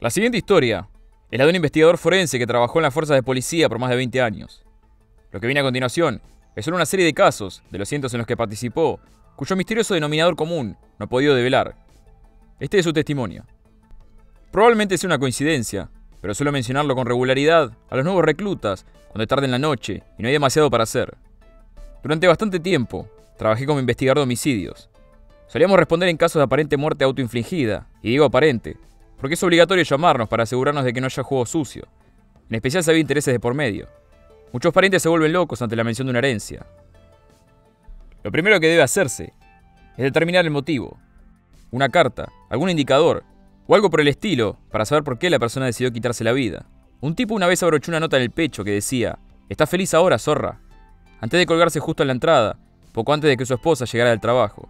La siguiente historia es la de un investigador forense que trabajó en las fuerzas de policía por más de 20 años. Lo que viene a continuación es solo una serie de casos, de los cientos en los que participó, cuyo misterioso denominador común no ha podido develar. Este es su testimonio. Probablemente sea una coincidencia, pero suelo mencionarlo con regularidad a los nuevos reclutas cuando tarde en la noche y no hay demasiado para hacer. Durante bastante tiempo, trabajé como investigador de homicidios. Solíamos responder en casos de aparente muerte autoinfligida, y digo aparente, porque es obligatorio llamarnos para asegurarnos de que no haya juego sucio, en especial si había intereses de por medio. Muchos parientes se vuelven locos ante la mención de una herencia. Lo primero que debe hacerse es determinar el motivo. Una carta, algún indicador, o algo por el estilo, para saber por qué la persona decidió quitarse la vida. Un tipo una vez abrochó una nota en el pecho que decía, ¿Estás feliz ahora, zorra? Antes de colgarse justo en la entrada, poco antes de que su esposa llegara del trabajo.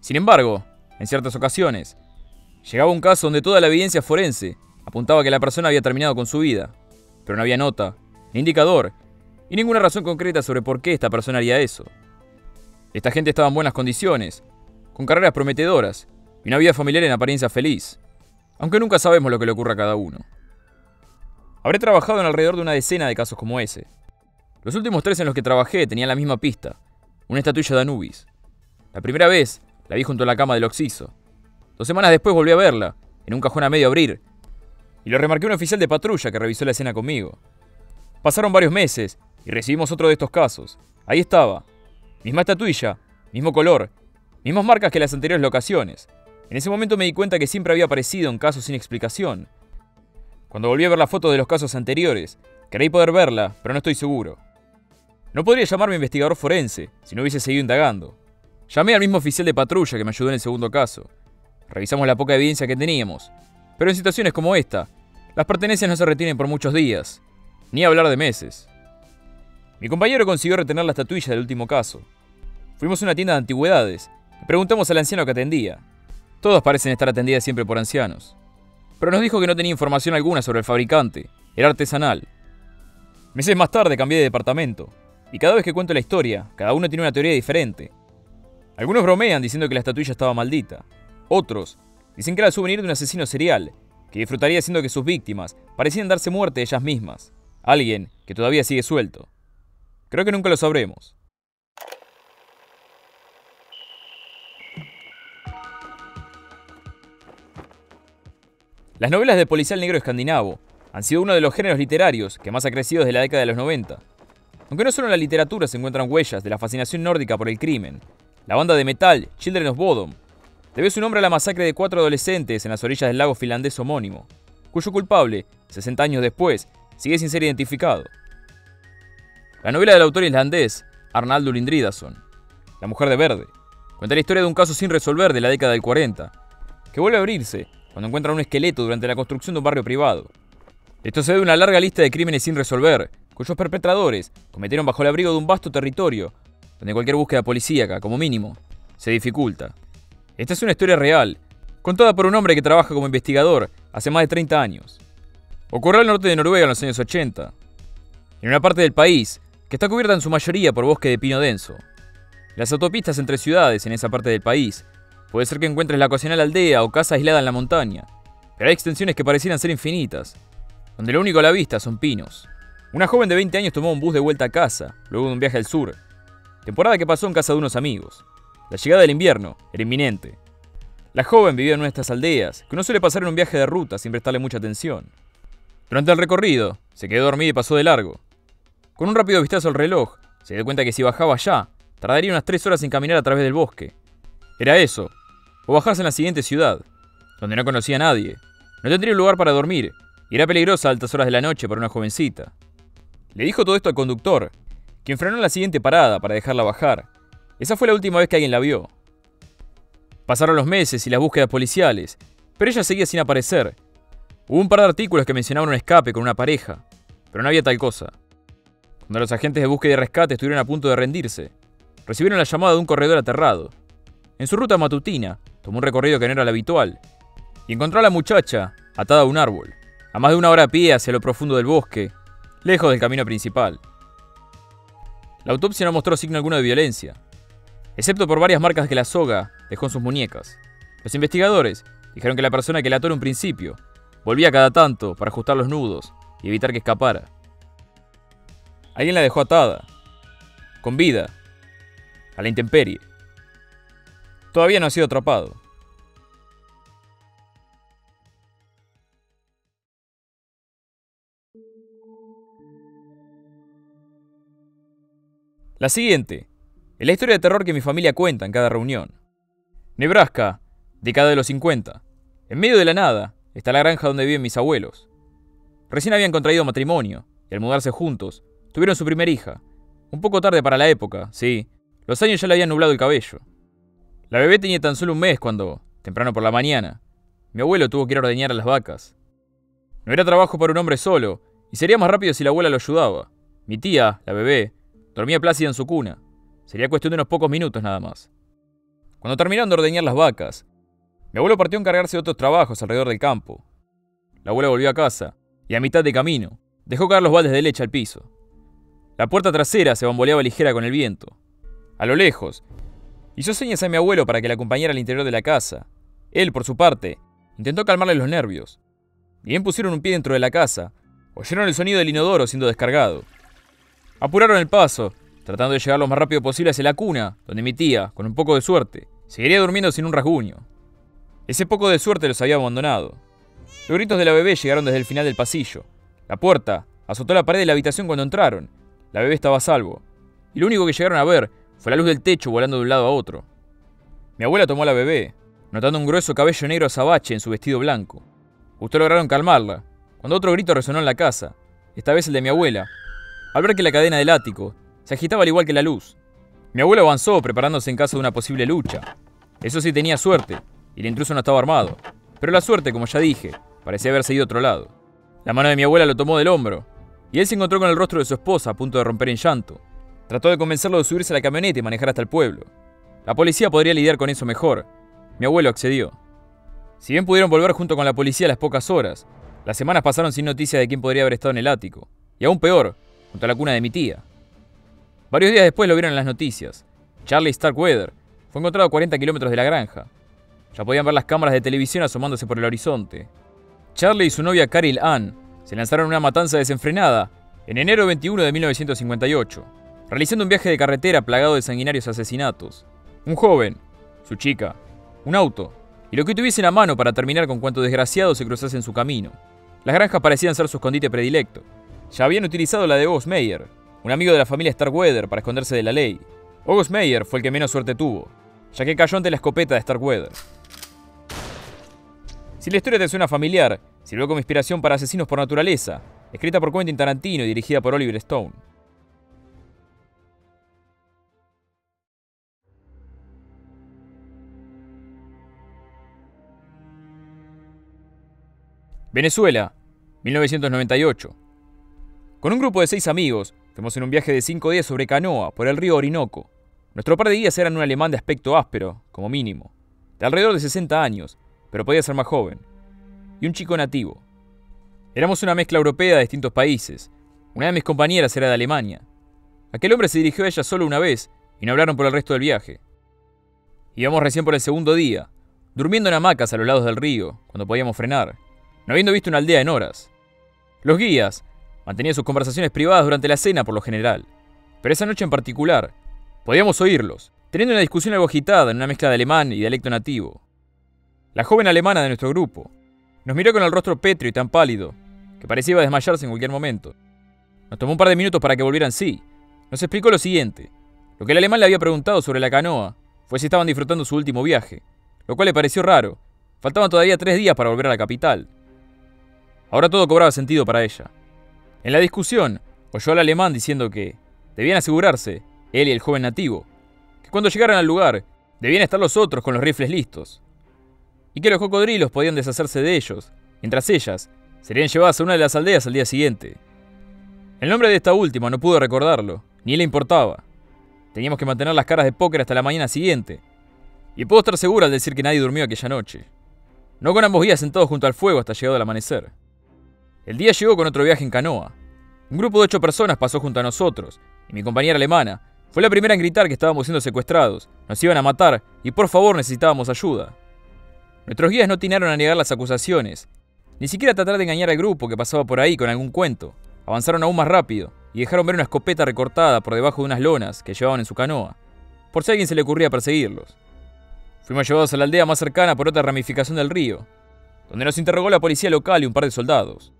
Sin embargo, en ciertas ocasiones, llegaba un caso donde toda la evidencia forense apuntaba que la persona había terminado con su vida, pero no había nota, ni indicador, y ninguna razón concreta sobre por qué esta persona haría eso. Esta gente estaba en buenas condiciones, con carreras prometedoras y una vida familiar en apariencia feliz, aunque nunca sabemos lo que le ocurre a cada uno. Habré trabajado en alrededor de una decena de casos como ese. Los últimos tres en los que trabajé tenían la misma pista, una estatuilla de Anubis. La primera vez la vi junto a la cama del Oxiso. Dos semanas después volví a verla, en un cajón a medio abrir, y lo remarqué un oficial de patrulla que revisó la escena conmigo. Pasaron varios meses y recibimos otro de estos casos. Ahí estaba, Misma estatuilla, mismo color, mismas marcas que las anteriores locaciones. En ese momento me di cuenta que siempre había aparecido en casos sin explicación. Cuando volví a ver la foto de los casos anteriores, creí poder verla, pero no estoy seguro. No podría llamarme investigador forense si no hubiese seguido indagando. Llamé al mismo oficial de patrulla que me ayudó en el segundo caso. Revisamos la poca evidencia que teníamos, pero en situaciones como esta, las pertenencias no se retienen por muchos días, ni hablar de meses. Mi compañero consiguió retener la estatuilla del último caso. Fuimos a una tienda de antigüedades y preguntamos al anciano que atendía. Todos parecen estar atendidas siempre por ancianos. Pero nos dijo que no tenía información alguna sobre el fabricante. Era artesanal. Meses más tarde cambié de departamento. Y cada vez que cuento la historia, cada uno tiene una teoría diferente. Algunos bromean diciendo que la estatuilla estaba maldita. Otros dicen que era el souvenir de un asesino serial, que disfrutaría haciendo que sus víctimas parecían darse muerte ellas mismas. Alguien que todavía sigue suelto. Creo que nunca lo sabremos. Las novelas de policial negro escandinavo han sido uno de los géneros literarios que más ha crecido desde la década de los 90. Aunque no solo en la literatura se encuentran huellas de la fascinación nórdica por el crimen, la banda de metal Children of Bodom debe su nombre a la masacre de cuatro adolescentes en las orillas del lago finlandés homónimo, cuyo culpable, 60 años después, sigue sin ser identificado. La novela del autor islandés Arnaldur Indridason, La mujer de verde, cuenta la historia de un caso sin resolver de la década del 40, que vuelve a abrirse cuando encuentran un esqueleto durante la construcción de un barrio privado. Esto se debe a una larga lista de crímenes sin resolver, cuyos perpetradores cometieron bajo el abrigo de un vasto territorio, donde cualquier búsqueda policíaca, como mínimo, se dificulta. Esta es una historia real, contada por un hombre que trabaja como investigador hace más de 30 años. Ocurrió al norte de Noruega en los años 80. En una parte del país, que está cubierta en su mayoría por bosque de pino denso. Las autopistas entre ciudades en esa parte del país puede ser que encuentres la ocasional aldea o casa aislada en la montaña, pero hay extensiones que parecieran ser infinitas, donde lo único a la vista son pinos. Una joven de 20 años tomó un bus de vuelta a casa, luego de un viaje al sur, temporada que pasó en casa de unos amigos. La llegada del invierno era inminente. La joven vivía en una de estas aldeas, que no suele pasar en un viaje de ruta sin prestarle mucha atención. Durante el recorrido, se quedó dormida y pasó de largo, con un rápido vistazo al reloj, se dio cuenta que si bajaba ya, tardaría unas tres horas en caminar a través del bosque. Era eso, o bajarse en la siguiente ciudad, donde no conocía a nadie. No tendría un lugar para dormir, y era peligrosa a altas horas de la noche para una jovencita. Le dijo todo esto al conductor, quien frenó en la siguiente parada para dejarla bajar. Esa fue la última vez que alguien la vio. Pasaron los meses y las búsquedas policiales, pero ella seguía sin aparecer. Hubo un par de artículos que mencionaban un escape con una pareja, pero no había tal cosa. Cuando los agentes de búsqueda y rescate estuvieron a punto de rendirse, recibieron la llamada de un corredor aterrado. En su ruta matutina, tomó un recorrido que no era el habitual y encontró a la muchacha atada a un árbol, a más de una hora a pie hacia lo profundo del bosque, lejos del camino principal. La autopsia no mostró signo alguno de violencia, excepto por varias marcas que la soga dejó en sus muñecas. Los investigadores dijeron que la persona que la ató en un principio volvía cada tanto para ajustar los nudos y evitar que escapara. Alguien la dejó atada, con vida, a la intemperie. Todavía no ha sido atrapado. La siguiente es la historia de terror que mi familia cuenta en cada reunión. Nebraska, década de los 50. En medio de la nada está la granja donde viven mis abuelos. Recién habían contraído matrimonio y al mudarse juntos tuvieron su primera hija. Un poco tarde para la época, sí. Los años ya le habían nublado el cabello. La bebé tenía tan solo un mes cuando, temprano por la mañana, mi abuelo tuvo que ir a ordeñar a las vacas. No era trabajo para un hombre solo, y sería más rápido si la abuela lo ayudaba. Mi tía, la bebé, Dormía plácida en su cuna. Sería cuestión de unos pocos minutos nada más. Cuando terminaron de ordeñar las vacas, mi abuelo partió a encargarse de otros trabajos alrededor del campo. La abuela volvió a casa y a mitad de camino dejó caer los baldes de leche al piso. La puerta trasera se bamboleaba ligera con el viento. A lo lejos, hizo señas a mi abuelo para que la acompañara al interior de la casa. Él, por su parte, intentó calmarle los nervios. Bien pusieron un pie dentro de la casa, oyeron el sonido del inodoro siendo descargado. Apuraron el paso, tratando de llegar lo más rápido posible hacia la cuna, donde mi tía, con un poco de suerte, seguiría durmiendo sin un rasguño. Ese poco de suerte los había abandonado. Los gritos de la bebé llegaron desde el final del pasillo. La puerta azotó la pared de la habitación cuando entraron. La bebé estaba a salvo. Y lo único que llegaron a ver fue la luz del techo volando de un lado a otro. Mi abuela tomó a la bebé, notando un grueso cabello negro azabache en su vestido blanco. Justo lograron calmarla, cuando otro grito resonó en la casa, esta vez el de mi abuela, al ver que la cadena del ático se agitaba al igual que la luz. Mi abuelo avanzó preparándose en caso de una posible lucha. Eso sí tenía suerte, y el intruso no estaba armado. Pero la suerte, como ya dije, parecía haber seguido otro lado. La mano de mi abuela lo tomó del hombro, y él se encontró con el rostro de su esposa a punto de romper en llanto. Trató de convencerlo de subirse a la camioneta y manejar hasta el pueblo. La policía podría lidiar con eso mejor. Mi abuelo accedió. Si bien pudieron volver junto con la policía a las pocas horas, las semanas pasaron sin noticia de quién podría haber estado en el ático. Y aún peor, junto a la cuna de mi tía. Varios días después lo vieron en las noticias. Charlie Starkweather fue encontrado a 40 kilómetros de la granja. Ya podían ver las cámaras de televisión asomándose por el horizonte. Charlie y su novia Carol Ann se lanzaron una matanza desenfrenada en enero 21 de 1958, realizando un viaje de carretera plagado de sanguinarios asesinatos. Un joven, su chica, un auto y lo que tuviesen a mano para terminar con cuanto desgraciado se cruzase en su camino. Las granjas parecían ser su escondite predilecto, ya habían utilizado la de August Meyer, un amigo de la familia Starkweather, para esconderse de la ley. August Meyer fue el que menos suerte tuvo, ya que cayó ante la escopeta de Starkweather. Si la historia te suena familiar, sirvió como inspiración para Asesinos por Naturaleza, escrita por Quentin Tarantino y dirigida por Oliver Stone. Venezuela, 1998. Con un grupo de seis amigos, fuimos en un viaje de cinco días sobre canoa por el río Orinoco. Nuestro par de guías eran un alemán de aspecto áspero, como mínimo, de alrededor de 60 años, pero podía ser más joven, y un chico nativo. Éramos una mezcla europea de distintos países. Una de mis compañeras era de Alemania. Aquel hombre se dirigió a ella solo una vez y no hablaron por el resto del viaje. Íbamos recién por el segundo día, durmiendo en hamacas a los lados del río, cuando podíamos frenar, no habiendo visto una aldea en horas. Los guías, Mantenía sus conversaciones privadas durante la cena por lo general, pero esa noche en particular, podíamos oírlos, teniendo una discusión algo en una mezcla de alemán y dialecto nativo. La joven alemana de nuestro grupo nos miró con el rostro pétreo y tan pálido, que parecía desmayarse en cualquier momento. Nos tomó un par de minutos para que volvieran sí. Nos explicó lo siguiente. Lo que el alemán le había preguntado sobre la canoa fue si estaban disfrutando su último viaje, lo cual le pareció raro. Faltaban todavía tres días para volver a la capital. Ahora todo cobraba sentido para ella. En la discusión, oyó al alemán diciendo que debían asegurarse, él y el joven nativo, que cuando llegaran al lugar, debían estar los otros con los rifles listos, y que los cocodrilos podían deshacerse de ellos, mientras ellas serían llevadas a una de las aldeas al día siguiente. El nombre de esta última no pudo recordarlo, ni le importaba. Teníamos que mantener las caras de póker hasta la mañana siguiente, y puedo estar seguro al decir que nadie durmió aquella noche. No con ambos guías sentados junto al fuego hasta llegado el amanecer. El día llegó con otro viaje en canoa. Un grupo de ocho personas pasó junto a nosotros, y mi compañera alemana fue la primera en gritar que estábamos siendo secuestrados, nos iban a matar y por favor necesitábamos ayuda. Nuestros guías no tinaron a negar las acusaciones, Ni siquiera tratar de engañar al grupo que pasaba por ahí con algún cuento. Avanzaron aún más rápido y dejaron ver una escopeta recortada por debajo de unas lonas que llevaban en su canoa, por si a alguien se le ocurría perseguirlos. Fuimos llevados a la aldea más cercana por otra ramificación del río, donde nos interrogó la policía local y un par de soldados.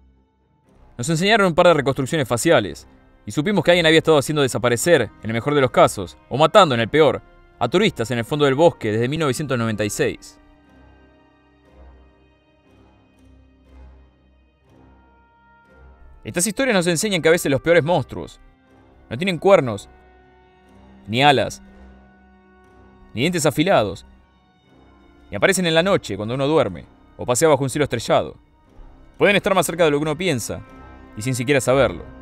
Nos enseñaron un par de reconstrucciones faciales, y supimos que alguien había estado haciendo desaparecer, en el mejor de los casos, o matando en el peor, a turistas en el fondo del bosque desde 1996. Estas historias nos enseñan que a veces los peores monstruos no tienen cuernos, ni alas, ni dientes afilados, ni aparecen en la noche cuando uno duerme o pasea bajo un cielo estrellado. Pueden estar más cerca de lo que uno piensa y sin siquiera saberlo.